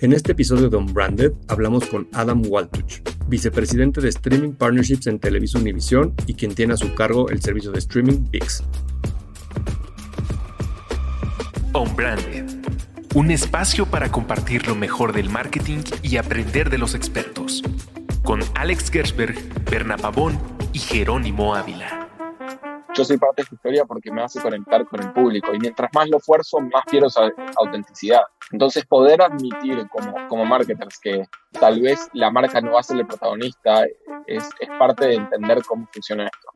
En este episodio de Unbranded hablamos con Adam Waltuch, vicepresidente de Streaming Partnerships en Televisa Univision y quien tiene a su cargo el servicio de streaming VIX. Unbranded, un espacio para compartir lo mejor del marketing y aprender de los expertos, con Alex Gersberg, Berna Pavón y Jerónimo Ávila yo soy parte de esta historia porque me hace conectar con el público y mientras más lo esfuerzo, más quiero esa autenticidad. Entonces poder admitir como, como marketers que tal vez la marca no va a ser el protagonista es, es parte de entender cómo funciona esto.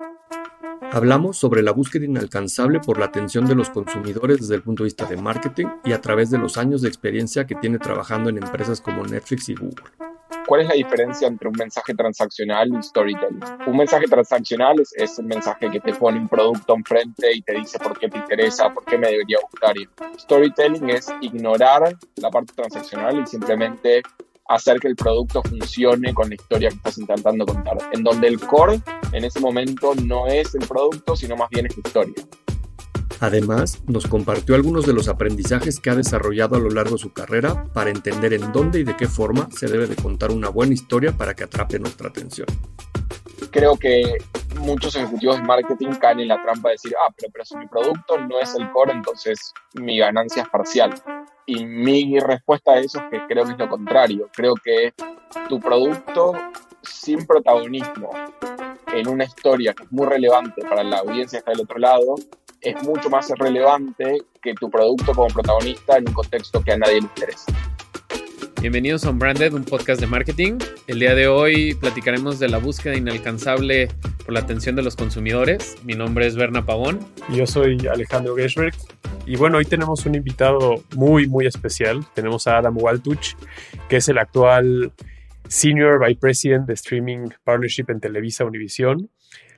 Hablamos sobre la búsqueda inalcanzable por la atención de los consumidores desde el punto de vista de marketing y a través de los años de experiencia que tiene trabajando en empresas como Netflix y Google. ¿Cuál es la diferencia entre un mensaje transaccional y storytelling? Un mensaje transaccional es, es el mensaje que te pone un producto enfrente y te dice por qué te interesa, por qué me debería gustar. storytelling es ignorar la parte transaccional y simplemente hacer que el producto funcione con la historia que estás intentando contar, en donde el core en ese momento no es el producto, sino más bien es la historia. Además, nos compartió algunos de los aprendizajes que ha desarrollado a lo largo de su carrera para entender en dónde y de qué forma se debe de contar una buena historia para que atrape nuestra atención. Creo que muchos ejecutivos de marketing caen en la trampa de decir, ah, pero, pero si mi producto no es el core, entonces mi ganancia es parcial. Y mi respuesta a eso es que creo que es lo contrario. Creo que tu producto sin protagonismo en una historia que es muy relevante para la audiencia que está del otro lado, es mucho más relevante que tu producto como protagonista en un contexto que a nadie le interesa. Bienvenidos a Unbranded, un podcast de marketing. El día de hoy platicaremos de la búsqueda inalcanzable por la atención de los consumidores. Mi nombre es Berna Pavón. Yo soy Alejandro Geschberg. Y bueno, hoy tenemos un invitado muy, muy especial. Tenemos a Adam Waltuch, que es el actual Senior Vice President de Streaming Partnership en Televisa Univision,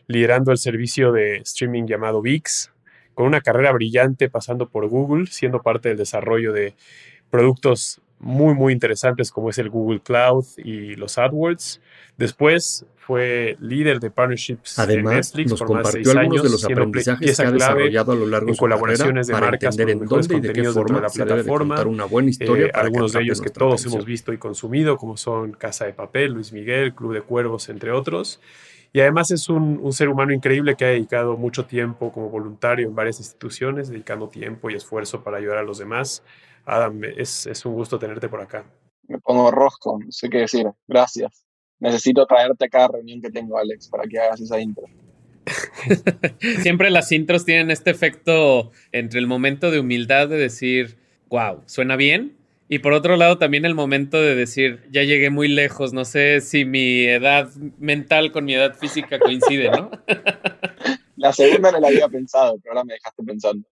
liderando el servicio de streaming llamado VIX, con una carrera brillante pasando por Google, siendo parte del desarrollo de productos muy, muy interesantes como es el Google Cloud y los AdWords. Después fue líder de partnerships Además, Netflix nos por compartió más de seis algunos años, de los aprendizajes que ha desarrollado a lo largo de su colaboraciones carrera de marcas entender en dónde y de qué forma de la debe de plataforma, contar una buena historia eh, para algunos de ellos que todos hemos visto y consumido, como son Casa de Papel, Luis Miguel, Club de Cuervos, entre otros. Y además es un, un, ser humano increíble que ha dedicado mucho tiempo como voluntario en varias instituciones, dedicando tiempo y esfuerzo para ayudar a los demás. Adam, es, es un gusto tenerte por acá. Me pongo rosco, no sé qué decir. Gracias. Necesito traerte a cada reunión que tengo, Alex, para que hagas esa intro. Siempre las intros tienen este efecto entre el momento de humildad de decir, wow, suena bien, y por otro lado, también el momento de decir, ya llegué muy lejos, no sé si mi edad mental con mi edad física coincide, ¿no? La segunda no la había pensado, pero ahora me dejaste pensando.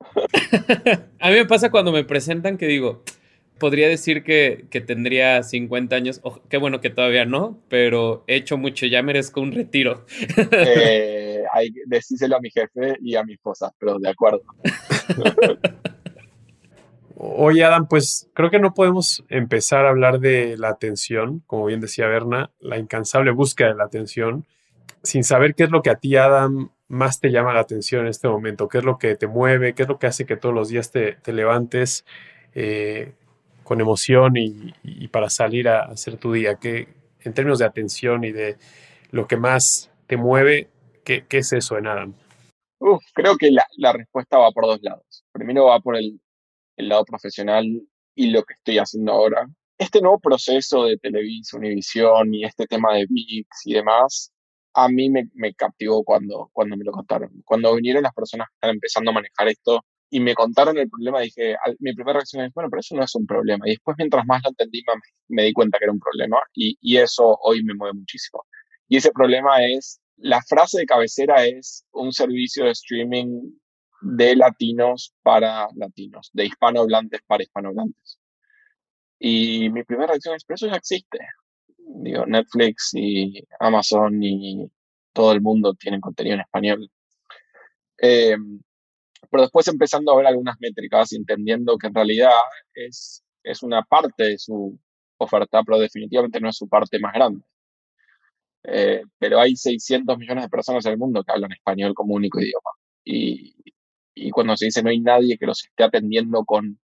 A mí me pasa cuando me presentan que digo, podría decir que, que tendría 50 años, oh, qué bueno que todavía no, pero he hecho mucho, ya merezco un retiro. Eh, hay, decíselo a mi jefe y a mi esposa, pero de acuerdo. Oye, Adam, pues creo que no podemos empezar a hablar de la atención, como bien decía Berna, la incansable búsqueda de la atención, sin saber qué es lo que a ti, Adam, más te llama la atención en este momento, qué es lo que te mueve, qué es lo que hace que todos los días te, te levantes eh, con emoción y, para salir a hacer tu día, que en términos de atención y de lo que más te mueve, ¿qué, es eso en Adam? Uf, creo que la respuesta va por dos lados. Primero va por el el lado profesional y lo que estoy haciendo ahora. Este nuevo proceso de Televisa, Univisión y este tema de VIX y demás, a mí me, me, captivó cuando, cuando me lo contaron. Cuando vinieron las personas que están empezando a manejar esto y me contaron el problema, dije, mi primera reacción es, bueno, pero eso no es un problema. Y después, mientras más lo entendí, más me di cuenta que era un problema y, y eso hoy me mueve muchísimo. Y ese problema es, la frase de cabecera es un servicio de streaming de latinos para latinos, de hispanohablantes para hispanohablantes. Y mi primera reacción es, pero eso ya existe. Digo, Netflix y Amazon y todo el mundo tienen contenido en español. Eh, pero después empezando a ver algunas métricas entendiendo que en realidad es, es una parte de su oferta, pero definitivamente no es su parte más grande. Eh, pero hay 600 millones de personas en el mundo que hablan español como único idioma. Y, y cuando se dice no hay nadie que los esté atendiendo con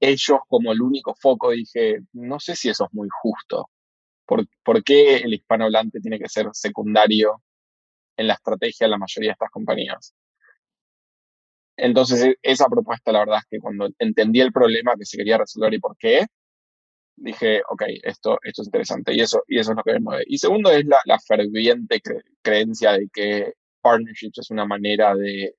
ellos como el único foco, dije, no sé si eso es muy justo. ¿Por, ¿Por, qué el hispanohablante tiene que ser secundario en la estrategia de la mayoría de estas compañías? Entonces, e, esa propuesta, la verdad es que cuando entendí el problema que se quería resolver y por qué, dije, ok, esto, esto es interesante y eso, y eso es lo que me mueve. Y segundo es la, la ferviente creencia de que partnerships es una manera de,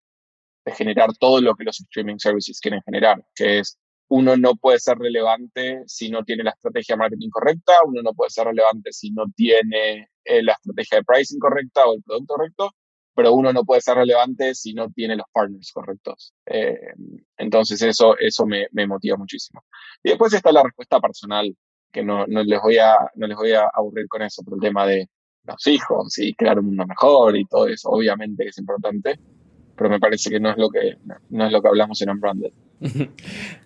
de generar todo lo que los streaming services quieren generar, que es uno no puede ser relevante si no tiene la estrategia marketing correcta, uno no puede ser relevante si no tiene eh, la estrategia de pricing correcta o el producto correcto, pero uno no puede ser relevante si no tiene los partners correctos. Eh, entonces eso, eso me, me, motiva muchísimo. Y después está la respuesta personal, que no, no, les, voy a, no les voy a aburrir con eso, por el tema de los hijos y crear un mundo mejor y todo eso, obviamente que es importante, pero me parece que no es lo que, no es lo que hablamos en Unbranded.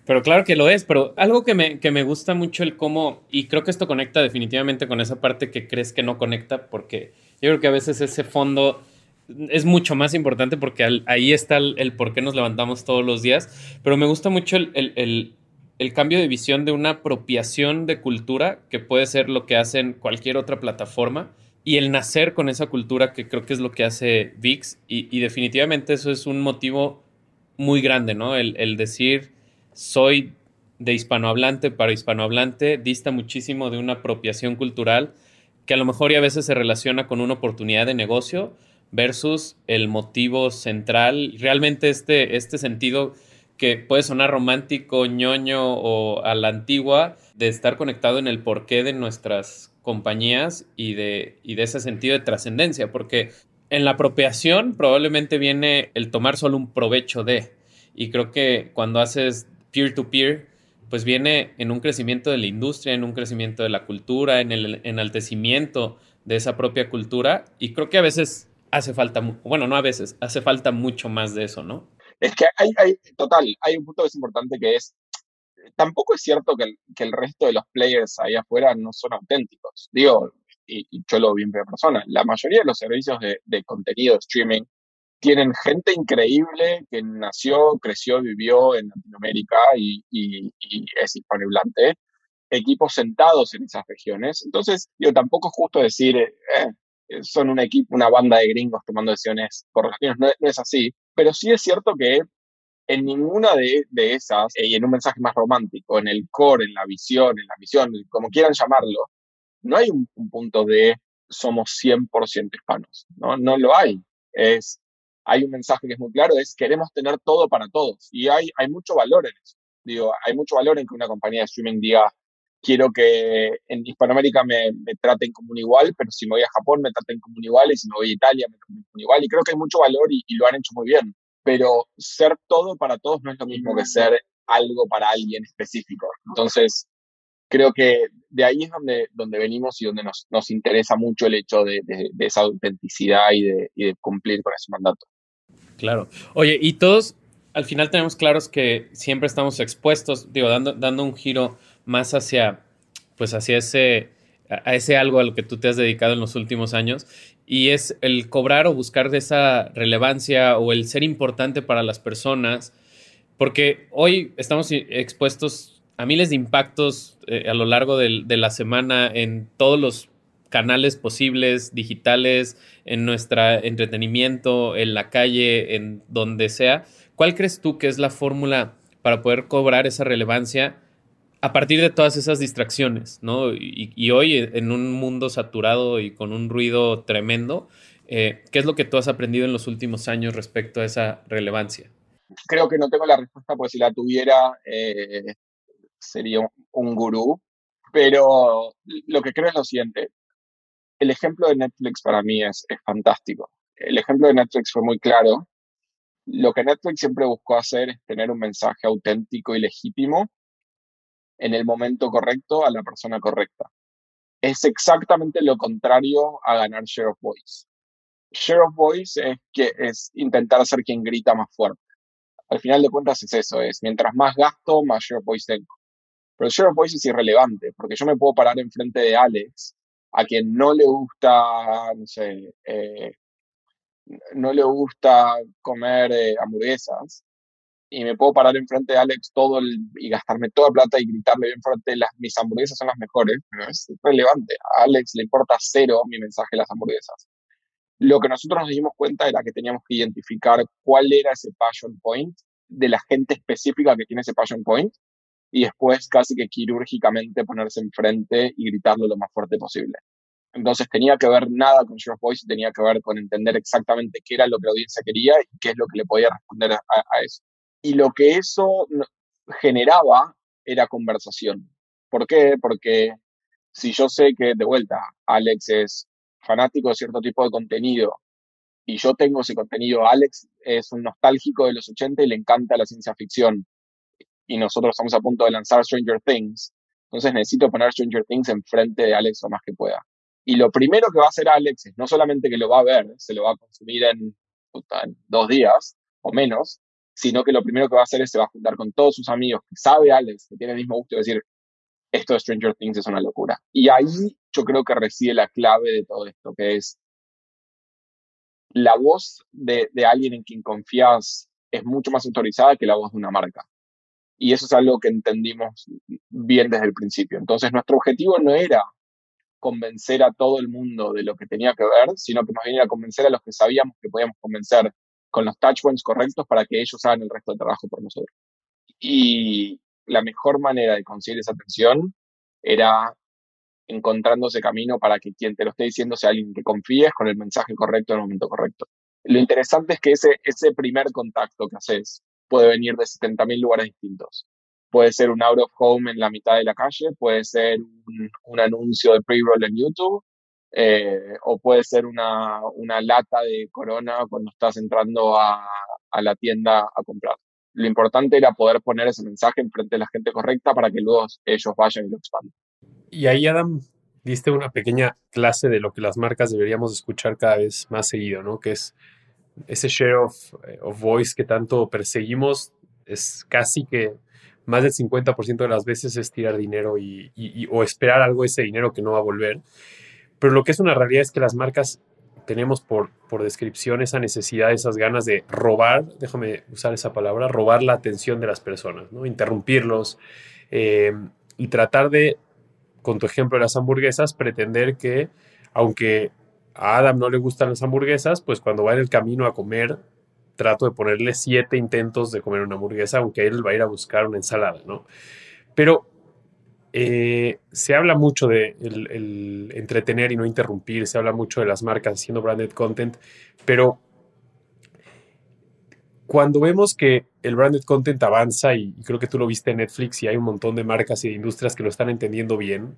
Pero claro que lo es, pero algo que me, que me gusta mucho el cómo, y creo que esto conecta definitivamente con esa parte que crees que no conecta, porque yo creo que a veces ese fondo es mucho más importante porque ahí está el, por qué nos levantamos todos los días, pero me gusta mucho el, el, cambio de visión de una apropiación de cultura, que puede ser lo que hacen cualquier otra plataforma, y el nacer con esa cultura, que creo que es lo que hace VIX, y, definitivamente eso es un motivo muy grande, ¿no? El, decir soy de hispanohablante para hispanohablante dista muchísimo de una apropiación cultural que a lo mejor y a veces se relaciona con una oportunidad de negocio versus el motivo central. Realmente este, este sentido que puede sonar romántico, ñoño o a la antigua, de estar conectado en el porqué de nuestras compañías y de, y de ese sentido de trascendencia, porque en la apropiación probablemente viene el tomar solo un provecho de. Y creo que cuando haces peer-to-peer, pues viene en un crecimiento de la industria, en un crecimiento de la cultura, en el enaltecimiento de esa propia cultura. Y creo que a veces hace falta, bueno, no a veces, hace falta mucho más de eso, ¿no? Es que hay, hay total, hay un punto que es importante que es, tampoco es cierto que el, resto de los players ahí afuera no son auténticos. Digo, y, yo lo vi en primera persona, la mayoría de los servicios de, contenido de streaming tienen gente increíble que nació, creció, vivió en Latinoamérica y, es hispanohablante, equipos sentados en esas regiones. Entonces, yo tampoco es justo decir, eh, eh, son un equipo, una banda de gringos tomando decisiones por regiones, no, no es así, pero sí es cierto que en ninguna de, de esas, eh, y en un mensaje más romántico, en el core, en la visión, en la misión, como quieran llamarlo, no hay un, punto de somos 100% hispanos, ¿no? No lo hay. Es, hay un mensaje que es muy claro, es queremos tener todo para todos. Y hay, hay mucho valor en eso. Digo, hay mucho valor en que una compañía de streaming diga, quiero que en Hispanoamérica me, me, traten como un igual, pero si me voy a Japón me traten como un igual, y si me voy a Italia me traten como un igual. Y creo que hay mucho valor y, y lo han hecho muy bien. Pero ser todo para todos no es lo mismo que ser algo para alguien específico. Entonces, creo que de ahí es donde, donde venimos y donde nos, nos interesa mucho el hecho de, de, de esa autenticidad y de, y de, cumplir con ese mandato. Claro. Oye, y todos al final tenemos claros que siempre estamos expuestos, digo, dando, dando un giro más hacia, pues hacia ese, a ese algo a lo que tú te has dedicado en los últimos años, y es el cobrar o buscar esa relevancia o el ser importante para las personas, porque hoy estamos expuestos a miles de impactos eh, a lo largo de, de, la semana en todos los canales posibles, digitales, en nuestro entretenimiento, en la calle, en donde sea. ¿Cuál crees tú que es la fórmula para poder cobrar esa relevancia a partir de todas esas distracciones? ¿no? Y, hoy, en un mundo saturado y con un ruido tremendo, eh, ¿qué es lo que tú has aprendido en los últimos años respecto a esa relevancia? Creo que no tengo la respuesta, porque si la tuviera, eh, sería un gurú, pero lo que creo es lo siguiente. El ejemplo de Netflix para mí es fantástico. El ejemplo de Netflix fue muy claro. Lo que Netflix siempre buscó hacer es tener un mensaje auténtico y legítimo en el momento correcto a la persona correcta. Es exactamente lo contrario a ganar share of voice. Share of voice es que es intentar ser quien grita más fuerte. Al final de cuentas es eso, es mientras más gasto, más share of voice tengo. Pero share of voice es irrelevante, porque yo me puedo parar enfrente de Alex, a quien no le gusta, no sé, eh, no le gusta comer eh, hamburguesas, y me puedo parar enfrente de Alex todo el, y gastarme toda plata y gritarle bien fuerte, las, mis hamburguesas son las mejores, pero es relevante. A Alex le importa cero mi mensaje de las hamburguesas. Lo que nosotros nos dimos cuenta era que teníamos que identificar cuál era ese passion point de la gente específica que tiene ese passion point y después casi que quirúrgicamente ponerse enfrente y gritarlo lo más fuerte posible. Entonces tenía que ver nada con Share Voice, tenía que ver con entender exactamente qué era lo que la audiencia quería y qué es lo que le podía responder a, a eso. Y lo que eso generaba era conversación. ¿Por qué? Porque si yo sé que de vuelta Alex es fanático de cierto tipo de contenido y yo tengo ese contenido, Alex es un nostálgico de los 80 y le encanta la ciencia ficción y nosotros estamos a punto de lanzar Stranger Things, entonces necesito poner Stranger Things enfrente de Alex lo más que pueda. Y lo primero que va a hacer Alex es no solamente que lo va a ver, se lo va a consumir en, en dos días o menos, sino que lo primero que va a hacer es se va a juntar con todos sus amigos que sabe Alex, que tiene el mismo gusto de decir, esto de Stranger Things es una locura. Y ahí yo creo que reside la clave de todo esto, que es la voz de, de alguien en quien confías es mucho más autorizada que la voz de una marca. Y eso es algo que entendimos bien desde el principio. Entonces, nuestro objetivo no era convencer a todo el mundo de lo que tenía que ver, sino que más bien era convencer a los que sabíamos que podíamos convencer con los touchpoints correctos para que ellos hagan el resto del trabajo por nosotros. Y la mejor manera de conseguir esa atención era encontrando ese camino para que quien te lo esté diciendo sea alguien que confíes con el mensaje correcto en el momento correcto. Lo interesante es que ese, ese primer contacto que haces puede venir de 70.000 lugares distintos. Puede ser un out of home en la mitad de la calle, puede ser un anuncio de pre-roll en YouTube, eh, o puede ser una, una, lata de corona cuando estás entrando a, a, la tienda a comprar. Lo importante era poder poner ese mensaje enfrente de la gente correcta para que luego ellos vayan y lo expandan. Y ahí, Adam, diste una pequeña clase de lo que las marcas deberíamos escuchar cada vez más seguido, ¿no? Que es ese share of, eh, of voice que tanto perseguimos, es casi que más del 50% de las veces es tirar dinero y, y, o esperar algo ese dinero que no va a volver. Pero lo que es una realidad es que las marcas tenemos por, por descripción esa necesidad, esas ganas de robar, déjame usar esa palabra, robar la atención de las personas, ¿no? interrumpirlos eh, y tratar de, con tu ejemplo de las hamburguesas, pretender que aunque a Adam no le gustan las hamburguesas, pues cuando va en el camino a comer, trato de ponerle siete intentos de comer una hamburguesa, aunque él va a ir a buscar una ensalada, ¿no? Pero eh, se habla mucho de el, entretener y no interrumpir, se habla mucho de las marcas haciendo branded content, pero cuando vemos que el branded content avanza, y, creo que tú lo viste en Netflix y hay un montón de marcas y de industrias que lo están entendiendo bien,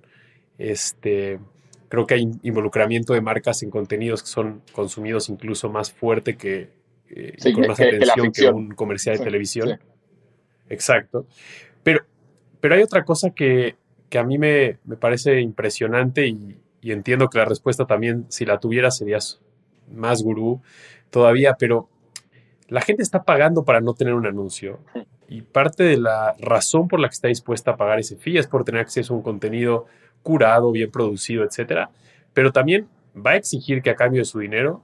este, creo que hay involucramiento de marcas en contenidos que son consumidos incluso más fuerte que, eh, con más atención que, un comercial de televisión. Exacto. Pero, pero hay otra cosa que, que a mí me, me parece impresionante y, y, entiendo que la respuesta también, si la tuviera, serías más gurú todavía, pero la gente está pagando para no tener un anuncio y parte de la razón por la que está dispuesta a pagar ese fee es por tener acceso a un contenido curado, bien producido, etcétera, pero también va a exigir que a cambio de su dinero,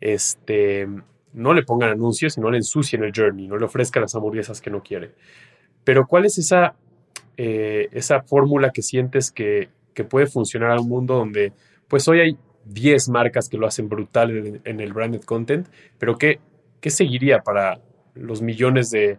este, no le pongan anuncios y no le ensucien el journey, no le ofrezcan las hamburguesas que no quiere. Pero ¿cuál es esa eh, esa fórmula que sientes que, puede funcionar a un mundo donde, pues hoy hay 10 marcas que lo hacen brutal en, el branded content, pero ¿qué, ¿qué seguiría para los millones de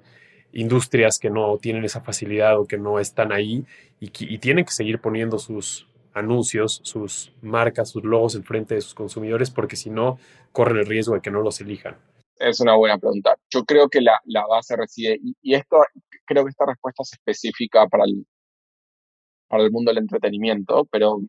industrias que no tienen esa facilidad o que no están ahí y, y tienen que seguir poniendo sus anuncios, sus marcas, sus logos enfrente de sus consumidores porque si no corren el riesgo de que no los elijan? Es una buena pregunta. Yo creo que la, la base reside, y, y, esto creo que esta respuesta es específica para el, para el mundo del entretenimiento, pero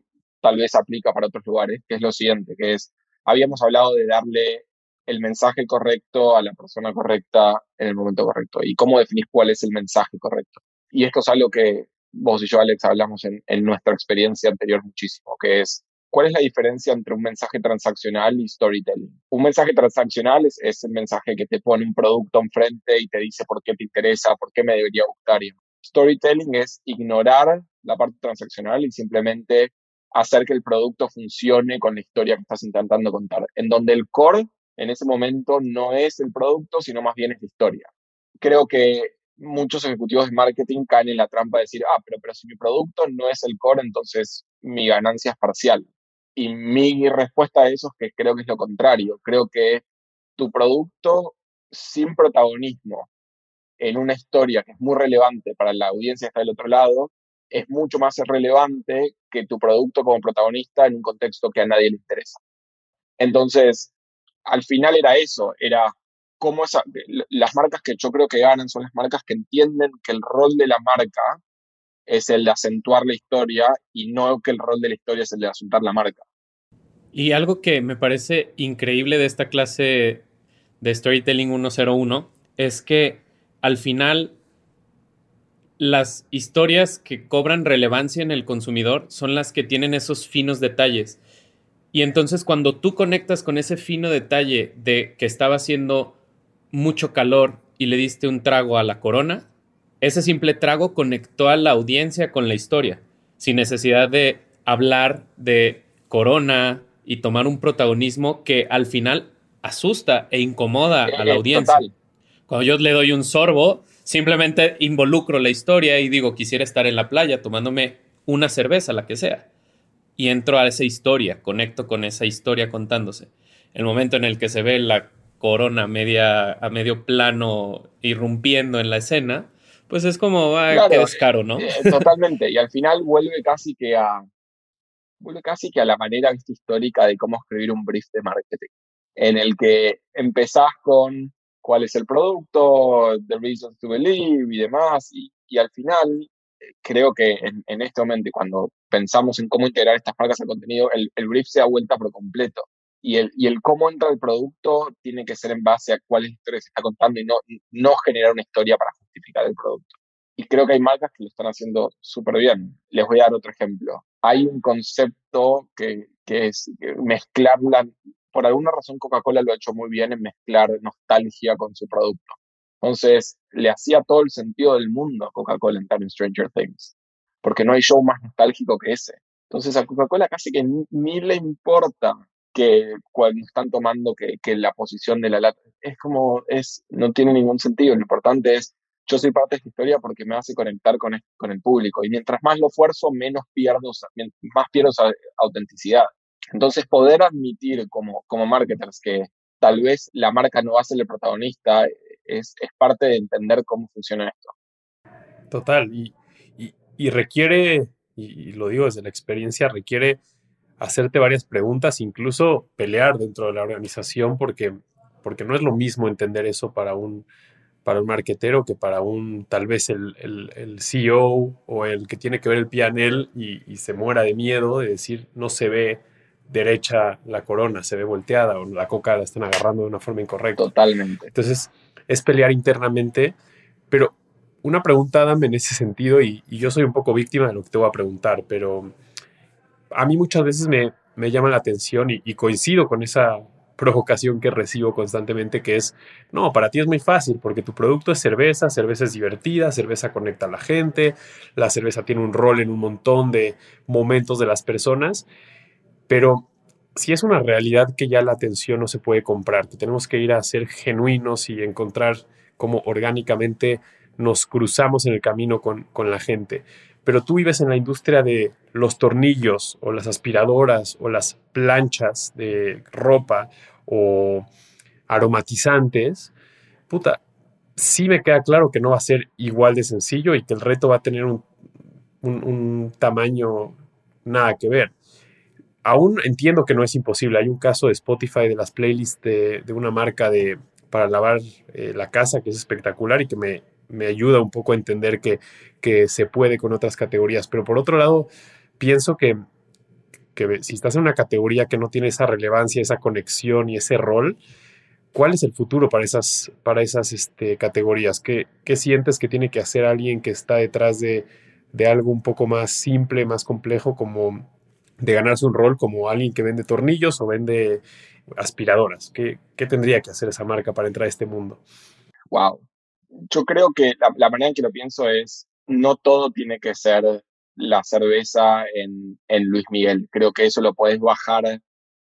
tal vez aplica para otros lugares, que es lo siguiente, que es, habíamos hablado de darle el mensaje correcto a la persona correcta en el momento correcto. ¿Y cómo definís cuál es el mensaje correcto? Y esto es algo que vos y yo, Alex, hablamos en, en nuestra experiencia anterior muchísimo, que es ¿Cuál es la diferencia entre un mensaje transaccional y storytelling? Un mensaje transaccional es, el mensaje que te pone un producto enfrente y te dice por qué te interesa, por qué me debería gustar. Storytelling es ignorar la parte transaccional y simplemente hacer que el producto funcione con la historia que estás intentando contar, en donde el core en ese momento no es el producto, sino más bien es la historia. creo que muchos ejecutivos de marketing caen en la trampa de decir, ah, pero, pero si mi producto no es el core, entonces mi ganancia es parcial. Y mi respuesta a eso es que creo que es lo contrario. Creo que tu producto sin protagonismo en una historia que es muy relevante para la audiencia que está del otro lado, es mucho más relevante que tu producto como protagonista en un contexto que a nadie le interesa. Entonces, al final era eso, era cómo esa, las marcas que yo creo que ganan son las marcas que entienden que el rol de la marca es el de acentuar la historia y no que el rol de la historia es el de acentuar la marca. Y algo que me parece increíble de esta clase de Storytelling 101 es que al final las historias que cobran relevancia en el consumidor son las que tienen esos finos detalles. Y entonces cuando tú conectas con ese fino detalle de que estaba haciendo mucho calor y le diste un trago a la corona, ese simple trago conectó a la audiencia con la historia, sin necesidad de hablar de corona y tomar un protagonismo que al final asusta e incomoda a la audiencia. Cuando yo le doy un sorbo, simplemente involucro la historia y digo, quisiera estar en la playa tomándome una cerveza, la que sea. Y entro a esa historia, conecto con esa historia contándose. El momento en el que se ve la corona media, a medio plano irrumpiendo en la escena, pues es como, ah, qué descaro, ¿no? Eh, totalmente. Y al final vuelve casi que a casi que a la manera histórica de cómo escribir un brief de marketing, en el que empezás con cuál es el producto, the reasons to believe y demás, y, y al final eh, creo que en, en, este momento, cuando pensamos en cómo integrar estas marcas al contenido, el, el brief se da vuelta por completo. Y el, y el cómo entra el producto tiene que ser en base a cuál historia se está contando y no, no generar una historia para justificar el producto. Y creo que hay marcas que lo están haciendo súper bien. Les voy a dar otro ejemplo hay un concepto que, que es mezclar la, por alguna razón Coca-Cola lo ha hecho muy bien en mezclar nostalgia con su producto. Entonces, le hacía todo el sentido del mundo a Coca-Cola en Time Stranger Things, porque no hay show más nostálgico que ese. Entonces, a Coca-Cola casi que ni, le importa que cuando están tomando que la posición de la lata, es como, es, no tiene ningún sentido. Lo importante es yo soy parte de esta historia porque me hace conectar con, con el público. Y mientras más lo esfuerzo, menos pierdo, más pierdo autenticidad. Entonces, poder admitir como, como marketers que tal vez la marca no va a ser el protagonista es, es parte de entender cómo funciona esto. Total. Y, y, y requiere, y lo digo desde la experiencia, requiere hacerte varias preguntas, incluso pelear dentro de la organización, porque, porque no es lo mismo entender eso para un para un marquetero que para un tal vez el, el, CEO o el que tiene que ver el PNL y, y, se muera de miedo de decir no se ve derecha la corona, se ve volteada o la coca la están agarrando de una forma incorrecta. Totalmente. Entonces es pelear internamente, pero una pregunta, dame en ese sentido y, y, yo soy un poco víctima de lo que te voy a preguntar, pero a mí muchas veces me, me llama la atención y, y coincido con esa provocación que recibo constantemente, que es, no, para ti es muy fácil, porque tu producto es cerveza, cerveza es divertida, cerveza conecta a la gente, la cerveza tiene un rol en un montón de momentos de las personas, pero si es una realidad que ya la atención no se puede comprar, que tenemos que ir a ser genuinos y encontrar cómo orgánicamente nos cruzamos en el camino con, con la gente. Pero tú vives en la industria de los tornillos o las aspiradoras o las planchas de ropa o aromatizantes, puta, sí me queda claro que no va a ser igual de sencillo y que el reto va a tener un, un, tamaño nada que ver. Aún entiendo que no es imposible. Hay un caso de Spotify de las playlists de, una marca de, para lavar eh, la casa que es espectacular y que me me ayuda un poco a entender que, que se puede con otras categorías. Pero por otro lado, pienso que, que si estás en una categoría que no tiene esa relevancia, esa conexión y ese rol, ¿cuál es el futuro para esas, para esas este, categorías? ¿Qué, ¿Qué, sientes que tiene que hacer alguien que está detrás de, de, algo un poco más simple, más complejo, como de ganarse un rol como alguien que vende tornillos o vende aspiradoras? ¿Qué, qué tendría que hacer esa marca para entrar a este mundo? Wow, yo creo que la, manera en que lo pienso es, no todo tiene que ser la cerveza en, en Luis Miguel. Creo que eso lo puedes bajar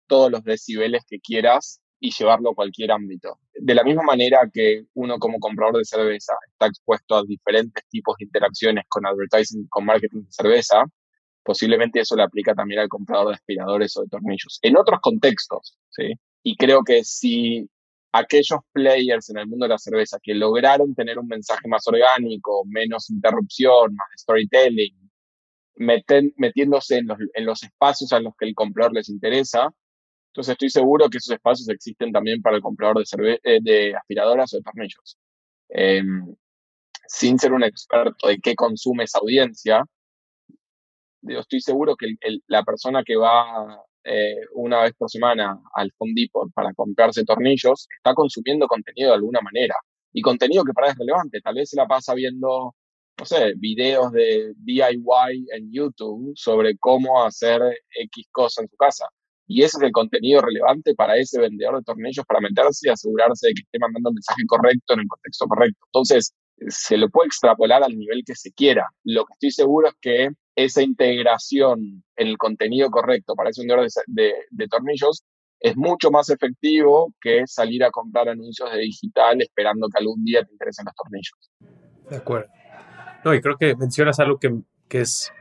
todos los decibeles que quieras y llevarlo a cualquier ámbito. De la misma manera que uno como comprador de cerveza está expuesto a diferentes tipos de interacciones con advertising, con marketing de cerveza, posiblemente eso le aplica también al comprador de aspiradores o de tornillos. En otros contextos, ¿sí? Y creo que si aquellos players en el mundo de la cerveza que lograron tener un mensaje más orgánico, menos interrupción, más storytelling, meten, metiéndose en los, en los espacios a los que el comprador les interesa, entonces estoy seguro que esos espacios existen también para el comprador de, eh, de aspiradoras o de tornillos. Em, sin ser un experto de qué consume esa audiencia, yo estoy seguro que la persona que va eh, una vez por semana al Home Depot para comprarse tornillos está consumiendo contenido de alguna manera. Y contenido que para él es relevante. Tal vez se la pasa viendo, no sé, videos de DIY en YouTube sobre cómo hacer X cosa en su casa. Y ese es el contenido relevante para ese vendedor de tornillos para meterse y asegurarse de que esté mandando el mensaje correcto en el contexto correcto. Entonces, se lo puede extrapolar al nivel que se quiera. Lo que estoy seguro es que esa integración en el contenido correcto para ese vendedor de, de, tornillos es mucho más efectivo que salir a comprar anuncios de digital esperando que algún día te interesen los tornillos. De acuerdo. No, y creo que mencionas algo que, que, es,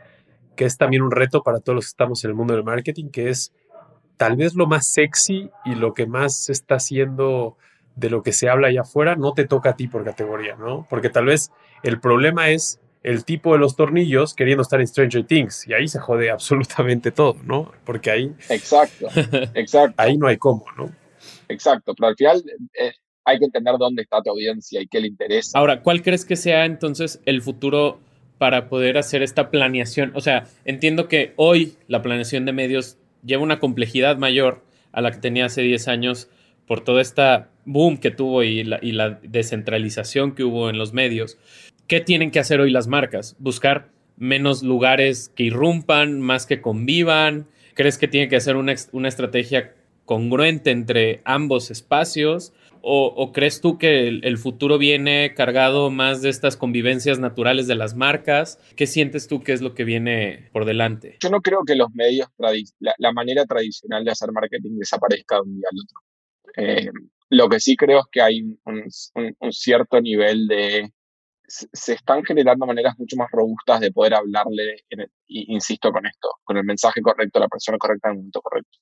que es también un reto para todos los que estamos en el mundo del marketing, que es tal vez lo más sexy y lo que más se está haciendo de lo que se habla allá afuera no te toca a ti por categoría, ¿no? Porque tal vez el problema es el tipo de los tornillos queriendo estar en Stranger Things y ahí se jode absolutamente todo, ¿no? Porque ahí... Exacto, exacto. ahí no hay cómo, ¿no? Exacto, pero al final eh, hay que entender dónde está tu audiencia y qué le interesa. Ahora, ¿cuál crees que sea entonces el futuro para poder hacer esta planeación? O sea, entiendo que hoy la planeación de medios lleva una complejidad mayor a la que tenía hace 10 años por toda esta boom que tuvo y la, descentralización que hubo en los medios. ¿Qué tienen que hacer hoy las marcas? ¿Buscar menos lugares que irrumpan, más que convivan? ¿Crees que tiene que hacer una, una estrategia congruente entre ambos espacios? ¿O, crees tú que el, futuro viene cargado más de estas convivencias naturales de las marcas? ¿Qué sientes tú que es lo que viene por delante? Yo no creo que los medios, la, manera tradicional de hacer marketing desaparezca de un día al otro. Eh, lo que sí creo es que hay un, cierto nivel de... Se están generando maneras mucho más robustas de poder hablarle, insisto con esto, con el mensaje correcto la persona correcta en el momento correcto.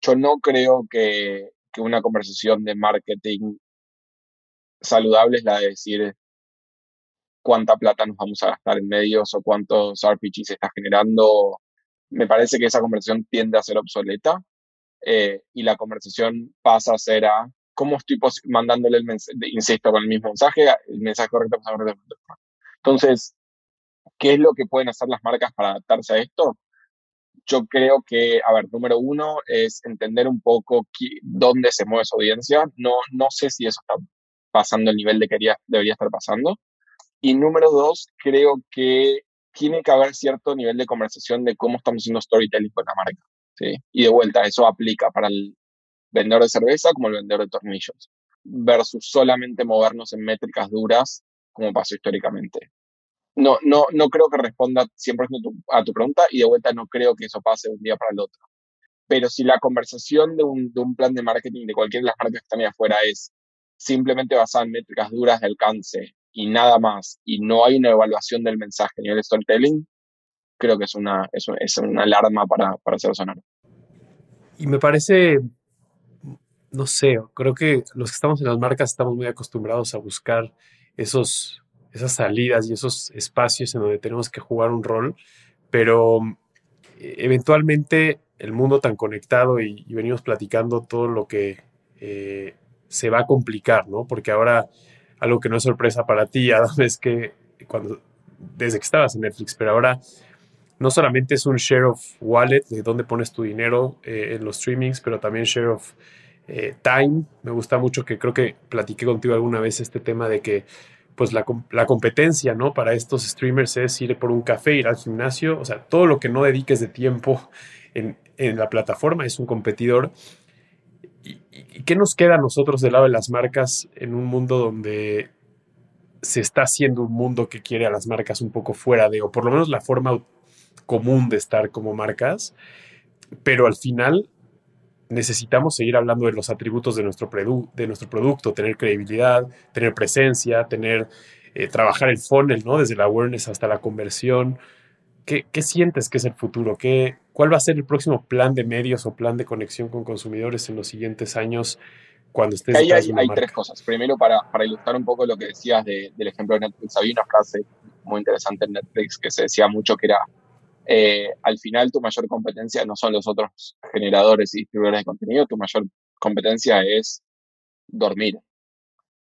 Yo no creo que que una conversación de marketing saludable es la de decir cuánta plata nos vamos a gastar en medios o cuántos RPGs se está generando. Me parece que esa conversación tiende a ser obsoleta eh, y la conversación pasa a ser a cómo estoy mandándole el mensaje, insisto, con el mismo mensaje, el mensaje correcto. Entonces, ¿qué es lo que pueden hacer las marcas para adaptarse a esto? Yo creo que, a ver, número uno es entender un poco dónde se mueve su audiencia. No, no sé si eso está pasando el nivel de que debería estar pasando. Y número dos, creo que tiene que haber cierto nivel de conversación de cómo estamos haciendo storytelling con la marca. ¿sí? Y de vuelta, eso aplica para el vendedor de cerveza como el vendedor de tornillos, versus solamente movernos en métricas duras como pasó históricamente no, no, no creo que responda 100% a tu pregunta y de vuelta no creo que eso pase de un día para el otro. Pero si la conversación de un, plan de marketing de cualquiera de las marcas que están ahí afuera es simplemente basada en métricas duras de alcance y nada más, y no hay una evaluación del mensaje a nivel de storytelling, creo que es una, es una alarma para, para hacer sonar. Y me parece, no sé, creo que los que estamos en las marcas estamos muy acostumbrados a buscar esos esas salidas y esos espacios en donde tenemos que jugar un rol, pero eh, eventualmente el mundo tan conectado y, venimos platicando todo lo que eh, se va a complicar, ¿no? Porque ahora algo que no es sorpresa para ti, Adam, es que cuando, desde que estabas en Netflix, pero ahora no solamente es un share of wallet, de dónde pones tu dinero eh, en los streamings, pero también share of time. Me gusta mucho que creo que platiqué contigo alguna vez este tema de que pues la, competencia, ¿no? Para estos streamers es ir por un café, ir al gimnasio, o sea, todo lo que no dediques de tiempo en, la plataforma es un competidor. ¿Y, qué nos queda a nosotros del lado de las marcas en un mundo donde se está haciendo un mundo que quiere a las marcas un poco fuera de, o por lo menos la forma común de estar como marcas, pero al final necesitamos seguir hablando de los atributos de nuestro, de nuestro producto, tener credibilidad, tener presencia, tener, eh, trabajar el funnel, ¿no? Desde la awareness hasta la conversión. ¿Qué, ¿Qué, sientes que es el futuro? ¿Qué, ¿Cuál va a ser el próximo plan de medios o plan de conexión con consumidores en los siguientes años cuando estés Ahí hay, hay tres cosas. Primero, para, para, ilustrar un poco lo que decías del ejemplo de Netflix, había una frase muy interesante en Netflix que se decía mucho que era eh, al final tu mayor competencia no son los otros generadores y distribuidores de contenido, tu mayor competencia es dormir.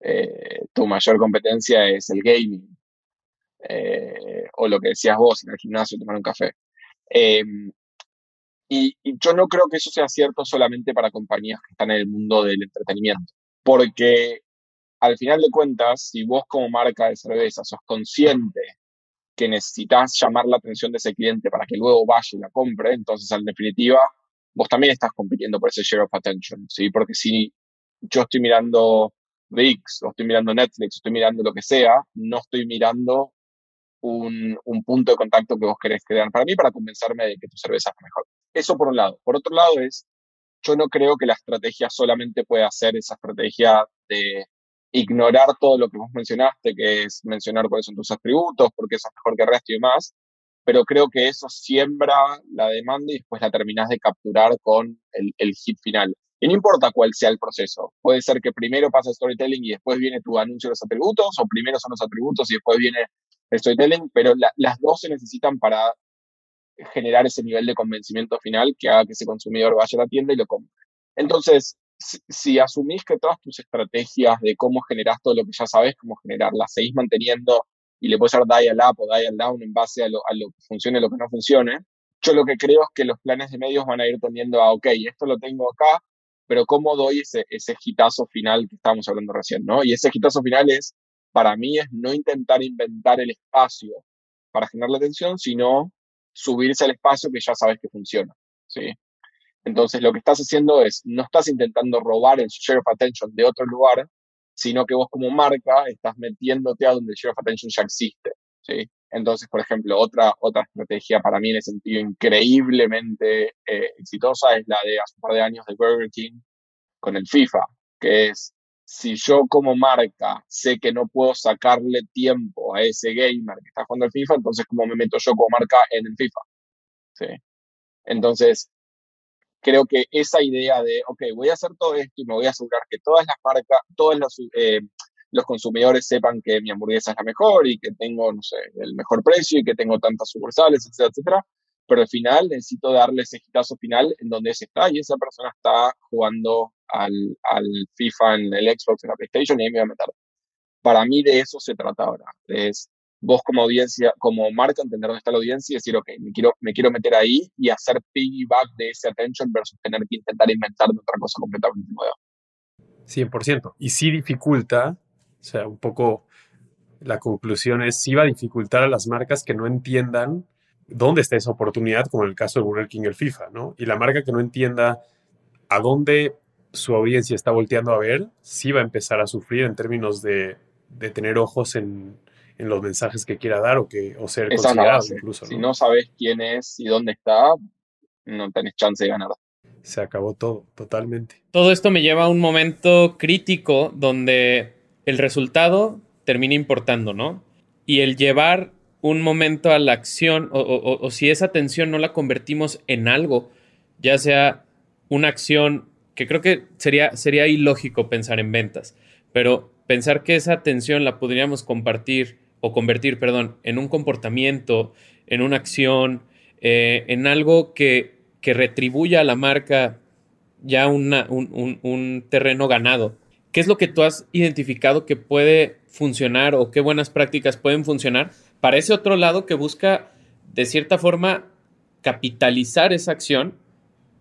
Eh, tu mayor competencia es el gaming. Eh, o lo que decías vos, en el gimnasio, tomar un café. Em, y, y, yo no creo que eso sea cierto solamente para compañías que están en el mundo del entretenimiento. Porque al final de cuentas, si vos como marca de cerveza sos consciente que necesitas llamar la atención de ese cliente para que luego vaya y la compre, entonces en definitiva vos también estás compitiendo por ese share of attention, ¿sí? Porque si yo estoy mirando VIX, o estoy mirando Netflix, estoy mirando lo que sea, no estoy mirando un, un, punto de contacto que vos querés crear para mí para convencerme de que tu cerveza es mejor. Eso por un lado. Por otro lado es, yo no creo que la estrategia solamente pueda ser esa estrategia de ignorar todo lo que vos mencionaste, que es mencionar cuáles son tus atributos, porque eso es mejor que el resto y demás, pero creo que eso siembra la demanda y después la terminás de capturar con el, el hit final. Y no importa cuál sea el proceso, puede ser que primero pasa storytelling y después viene tu anuncio de los atributos, o primero son los atributos y después viene el storytelling, pero las dos se necesitan para generar ese nivel de convencimiento final que haga que ese consumidor vaya a la tienda y lo compre. Entonces, si, asumís que todas tus estrategias de cómo generás todo lo que ya sabes cómo generar, las seguís manteniendo y le puedes dar dial up o dial down en base a lo, a lo que funcione y lo que no funcione, yo lo que creo es que los planes de medios van a ir poniendo a, ok, esto lo tengo acá, pero ¿cómo doy ese, ese final que estábamos hablando recién, no? Y ese hitazo final es, para mí, es no intentar inventar el espacio para generar la atención, sino subirse al espacio que ya sabes que funciona, ¿sí? Entonces, lo que estás haciendo es, no estás intentando robar el share of attention de otro lugar, sino que vos como marca estás metiénute a donde el share of attention ya existe. ¿sí? Entonces, por ejemplo, otra, otra estrategia para mí en el sentido increíblemente eh, exitosa es la de hace un par de años de Burger King con el FIFA, que es, si yo como marca sé que no puedo sacarle tiempo a ese gamer que está jugando el FIFA, entonces ¿cómo me meto yo como marca en el FIFA? ¿Sí? Entonces, creo que esa idea de, ok, voy a hacer todo esto y me voy a asegurar que todas las marcas, todos los, eh, los consumidores sepan que mi hamburguesa es la mejor y que tengo, no sé, el mejor precio y que tengo tantas sucursales, etcétera, etcétera. Pero al final necesito darle ese hitazo final en donde ese está y esa persona está jugando al, al FIFA en el Xbox, en la PlayStation y ahí me voy a meter. Para mí de eso se trata ahora. Es vos como audiencia, como marca, entender dónde está la audiencia y decir, ok, me quiero, me quiero meter ahí y hacer piggyback de ese attention versus tener que intentar inventar otra cosa completamente nueva. 100%. Y sí dificulta, o sea, un poco la conclusión es, sí va a dificultar a las marcas que no entiendan dónde está esa oportunidad, como en el caso de Burger King el FIFA, ¿no? Y la marca que no entienda a dónde su audiencia está volteando a ver, sí va a empezar a sufrir en términos de, de tener ojos en, en los mensajes que quiera dar o, que, o ser considerado incluso. Si no sabes quién es y dónde está, no tenés chance de ganar. Se acabó todo, totalmente. Todo esto me lleva a un momento crítico donde el resultado termina importando, ¿no? Y el llevar un momento a la acción, o, o si esa atención no la convertimos en algo, ya sea una acción que creo que sería, sería ilógico pensar en ventas, pero pensar que esa atención la podríamos compartir o convertir, perdón, en un comportamiento, en una acción, eh, en algo que, que, retribuya a la marca ya una, un, un, terreno ganado. ¿Qué es lo que tú has identificado que puede funcionar o qué buenas prácticas pueden funcionar para ese otro lado que busca, de cierta forma, capitalizar esa acción?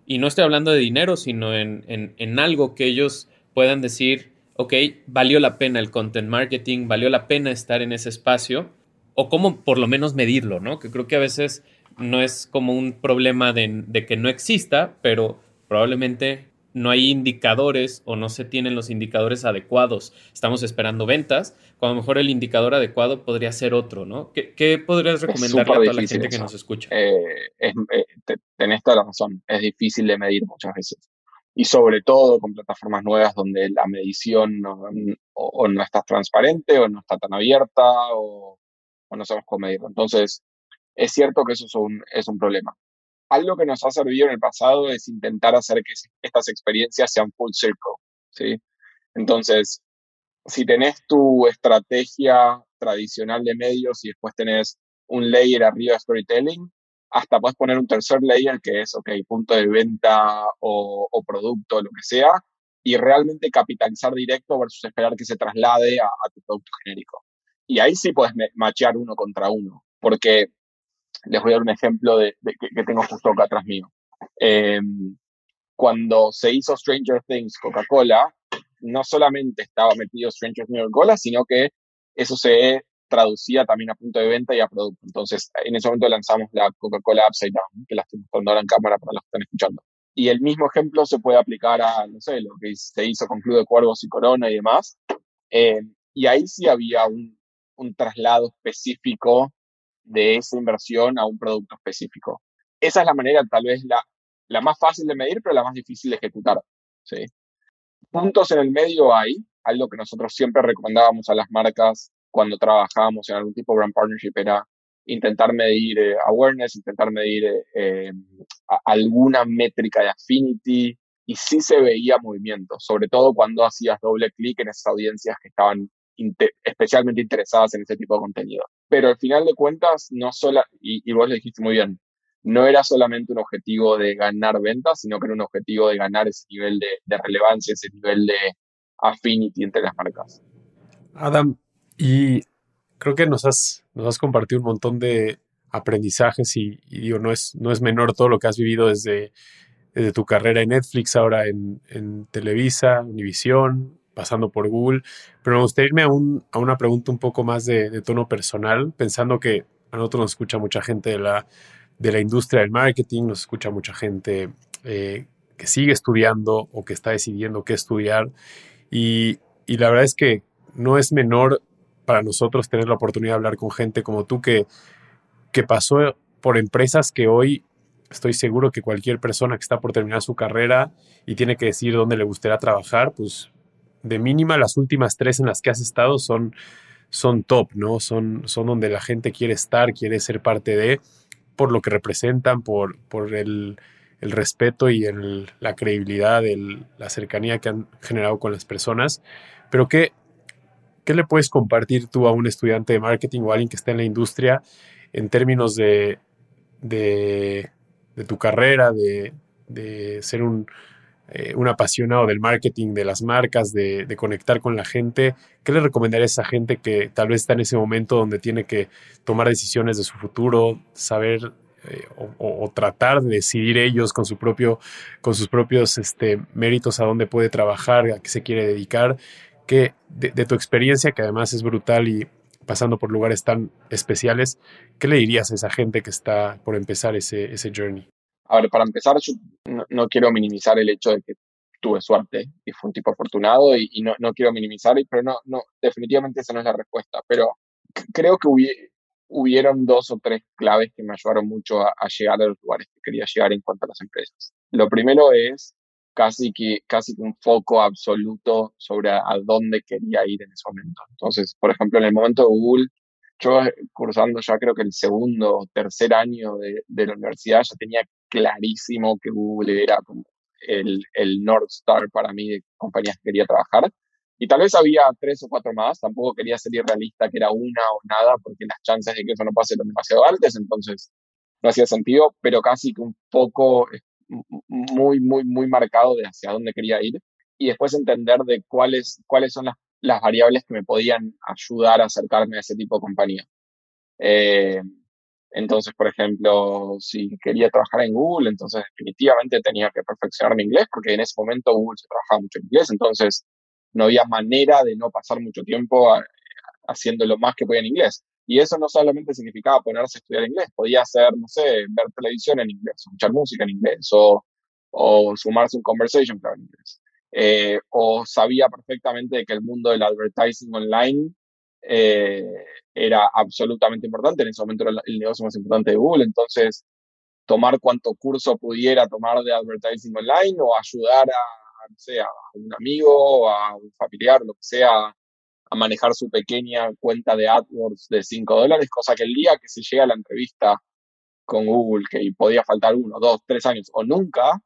Y no estoy hablando de dinero, sino en, en, en algo que ellos puedan decir, ok, valió la pena el content marketing, valió la pena estar en ese espacio, o cómo por lo menos medirlo, ¿no? Que creo que a veces no es como un problema de, que no exista, pero probablemente no hay indicadores o no se tienen los indicadores adecuados. Estamos esperando ventas, cuando mejor el indicador adecuado podría ser otro, ¿no? ¿Qué, podrías recomendarle a toda la gente que nos escucha? Eh, eh, tenés toda la razón, es difícil de medir muchas veces. Y sobre todo con plataformas nuevas donde la medición o, no está transparente o no está tan abierta o, no sabemos cómo medirlo. Entonces, es cierto que eso es un, es un problema. Algo que nos ha servido en el pasado es intentar hacer que estas experiencias sean full circle, ¿sí? Entonces, si tenés tu estrategia tradicional de medios y después tenés un layer arriba de storytelling, hasta puedes poner un tercer layer que es, ok, punto de venta o, producto, lo que sea, y realmente capitalizar directo versus esperar que se traslade a, tu producto genérico. Y ahí sí puedes machear uno contra uno, porque les voy a dar un ejemplo de, que, tengo justo acá atrás mío. Em, cuando se hizo Stranger Things Coca-Cola, no solamente estaba metido Stranger Things Coca-Cola, sino que eso se traducía también a punto de venta y a producto. Entonces, en ese momento lanzamos la Coca-Cola Upside Down, que la estoy mostrando ahora en cámara para los que están escuchando. Y el mismo ejemplo se puede aplicar a, no sé, lo que se hizo con Club de Cuervos y Corona y demás. Eh, y ahí sí había un, un traslado específico de esa inversión a un producto específico. Esa es la manera, tal vez, la, la más fácil de medir, pero la más difícil de ejecutar. ¿sí? Puntos en el medio hay, algo que nosotros siempre recomendábamos a las marcas cuando trabajábamos en algún tipo de brand partnership era intentar medir eh, awareness, intentar medir eh, eh, alguna métrica de affinity y sí se veía movimiento, sobre todo cuando hacías doble clic en esas audiencias que estaban especialmente interesadas en ese tipo de contenido. Pero al final de cuentas, no solo, y, y vos le dijiste muy bien, no era solamente un objetivo de ganar ventas, sino que era un objetivo de ganar ese nivel de, de relevancia, ese nivel de affinity entre las marcas. Adam, y creo que nos has, nos has compartido un montón de aprendizajes y, digo, no es, no es menor todo lo que has vivido desde, desde tu carrera en Netflix, ahora en, en Televisa, Univision, pasando por Google. Pero me gustaría irme a, un, a una pregunta un poco más de, tono personal, pensando que a nosotros nos escucha mucha gente de la, de la industria del marketing, nos escucha mucha gente eh, que sigue estudiando o que está decidiendo qué estudiar. Y, y la verdad es que no es menor para nosotros tener la oportunidad de hablar con gente como tú que, que pasó por empresas que hoy estoy seguro que cualquier persona que está por terminar su carrera y tiene que decir dónde le gustaría trabajar, pues de mínima las últimas tres en las que has estado son, son top, ¿no? Son, son donde la gente quiere estar, quiere ser parte de, por lo que representan, por, por el, el respeto y el, la credibilidad, el, la cercanía que han generado con las personas. Pero que ¿Qué le puedes compartir tú a un estudiante de marketing o a alguien que está en la industria en términos de, de, tu carrera, de, ser un, eh, un, apasionado del marketing, de las marcas, de, conectar con la gente? ¿Qué le recomendarías a esa gente que tal vez está en ese momento donde tiene que tomar decisiones de su futuro, saber eh, o, tratar de decidir ellos con, su propio, con sus propios este, méritos a dónde puede trabajar, a qué se quiere dedicar? Que de, tu experiencia, que además es brutal y pasando por lugares tan especiales, ¿qué le dirías a esa gente que está por empezar ese, ese journey? A ver, para empezar, yo no, quiero minimizar el hecho de que tuve suerte y fue un tipo afortunado y, no, no, quiero minimizar, pero no, no, definitivamente esa no es la respuesta. Pero creo que hubieron dos o tres claves que me ayudaron mucho a, a, llegar a los lugares que quería llegar en cuanto a las empresas. Lo primero es casi que, casi un foco absoluto sobre a, dónde quería ir en ese momento. Entonces, por ejemplo, en el momento de Google, yo cursando ya creo que el segundo o tercer año de, de, la universidad ya tenía clarísimo que Google era como el, el North Star para mí de compañías que quería trabajar. Y tal vez había tres o cuatro más, tampoco quería ser irrealista que era una o nada, porque las chances de que eso no pase son demasiado altas, entonces no hacía sentido, pero casi que un poco muy, muy, muy marcado de hacia dónde quería ir y después entender de cuáles, cuáles son las, las variables que me podían ayudar a acercarme a ese tipo de compañía. Eh, entonces, por ejemplo, si quería trabajar en Google, entonces definitivamente tenía que perfeccionar mi inglés, porque en ese momento Google se trabajaba mucho en inglés, entonces no había manera de no pasar mucho tiempo haciendo lo más que podía en inglés. Y eso no solamente significaba ponerse a estudiar inglés, podía ser, no sé, ver televisión en inglés, escuchar música en inglés, o, o sumarse un conversation club en inglés. Eh, o sabía perfectamente que el mundo del advertising online eh, era absolutamente importante. En ese momento era el negocio más importante de Google. Entonces, tomar cuanto curso pudiera tomar de advertising online o ayudar a, no sé, a un amigo a un familiar, lo que sea, a manejar su pequeña cuenta de AdWords de 5 dólares, cosa que el día que se llega a la entrevista con Google, que podía faltar uno, dos, tres años o nunca,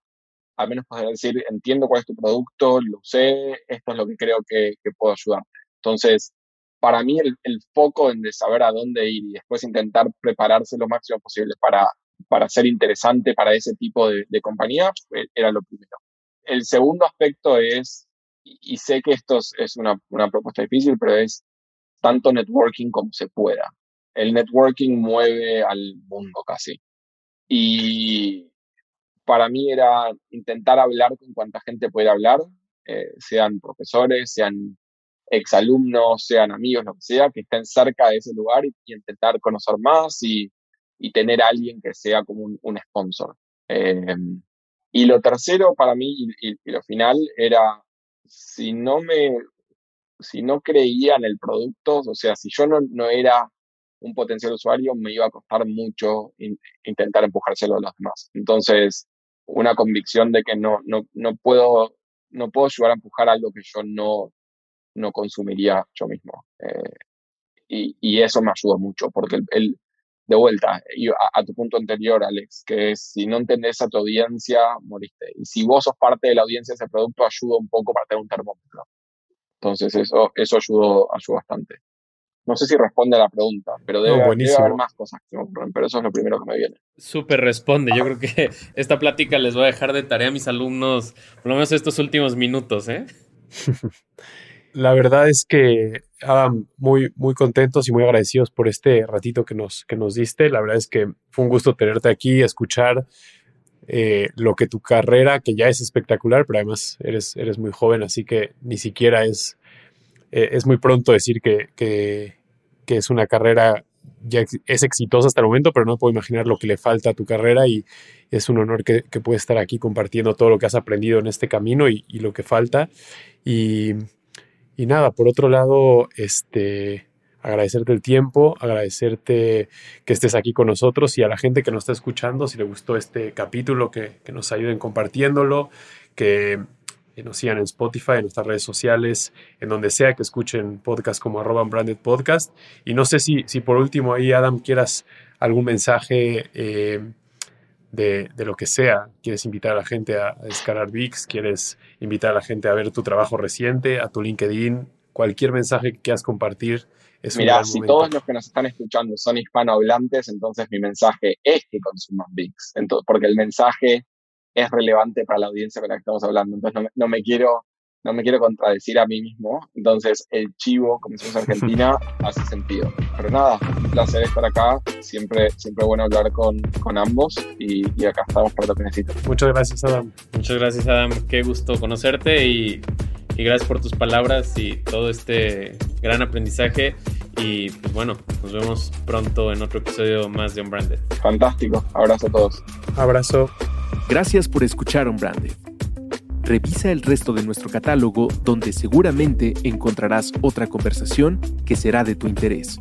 al menos poder decir, entiendo cuál es tu producto, lo sé, esto es lo que creo que, puedo ayudarte. Entonces, para mí el, foco en de saber a dónde ir y después intentar prepararse lo máximo posible para, para ser interesante para ese tipo de, compañía era lo primero. El segundo aspecto es, y sé que esto es una, una propuesta difícil, pero es tanto networking como se pueda. El networking mueve al mundo casi. Y para mí era intentar hablar con cuanta gente pueda hablar, eh, sean profesores, sean exalumnos, sean amigos, lo que sea, que estén cerca de ese lugar y, intentar conocer más y, tener a alguien que sea como un, sponsor. Em, y lo tercero para mí y, lo final era, si no me, si no creía en el producto, o sea, si yo no, no era un potencial usuario, me iba a costar mucho intentar empujárselo a los demás. Entonces, una convicción de que no, no, no puedo, no puedo ayudar a empujar algo que yo no, no consumiría yo mismo. Eh, y, y, eso me ayudó mucho, porque el, de vuelta, a, tu punto anterior, Alex, que es si no entendés a tu audiencia, moriste. Y si vos sos parte de la audiencia de ese producto, ayuda un poco para tener un termómetro. Entonces, eso, eso ayudó, ayudó bastante. No sé si responde a la pregunta, pero debe, haber más cosas que me ocurren, pero eso es lo primero que me viene. Súper responde. Yo creo que esta plática les voy a dejar de tarea a mis alumnos, por lo menos estos últimos minutos, ¿eh? La verdad es que, Adam, muy, muy contentos y muy agradecidos por este ratito que nos, que nos diste. La verdad es que fue un gusto tenerte aquí, escuchar eh, lo que tu carrera, que ya es espectacular, pero además eres, eres muy joven, así que ni siquiera es eh, es muy pronto decir que, que, es una carrera ya es exitosa hasta el momento, pero no puedo imaginar lo que le falta a tu carrera y es un honor que, que puedes estar aquí compartiendo todo lo que has aprendido en este camino y, lo que falta. Y, y, nada, por otro lado, este, agradecerte el tiempo, agradecerte que estés aquí con nosotros y a la gente que nos está escuchando, si le gustó este capítulo, que, que nos ayuden compartiéndolo, que nos sigan en Spotify, en nuestras redes sociales, en donde sea que escuchen podcast como arroba branded podcast. Y no sé si, si por último ahí, Adam, quieras algún mensaje eh, de, lo que sea. ¿Quieres invitar a la gente a, descargar VIX? ¿Quieres invitar a la gente a ver tu trabajo reciente, a tu LinkedIn? Cualquier mensaje que quieras compartir. Es Mira, si todos los que nos están escuchando son hispanohablantes, entonces mi mensaje es que consuman VIX. Entonces, porque el mensaje es relevante para la audiencia con la que estamos hablando. Entonces no, me quiero no me quiero contradecir a mí mismo. Entonces, el chivo, como decimos en Argentina, hace sentido. Pero nada, un placer estar acá. Siempre, siempre bueno hablar con, con ambos y, y, acá estamos para lo que necesites. Muchas gracias, Adam. Muchas gracias, Adam. Qué gusto conocerte y, y gracias por tus palabras y todo este gran aprendizaje. Y pues bueno, nos vemos pronto en otro episodio más de Unbranded. Fantástico. Abrazo a todos. Abrazo. Gracias por escuchar On Revisa el resto de nuestro catálogo donde seguramente encontrarás otra conversación que será de tu interés.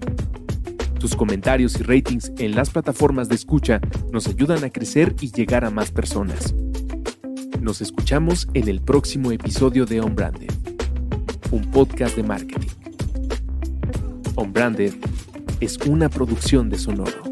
Tus comentarios y ratings en las plataformas de escucha nos ayudan a crecer y llegar a más personas. Nos escuchamos en el próximo episodio de On un podcast de marketing. On es una producción de Sonoro.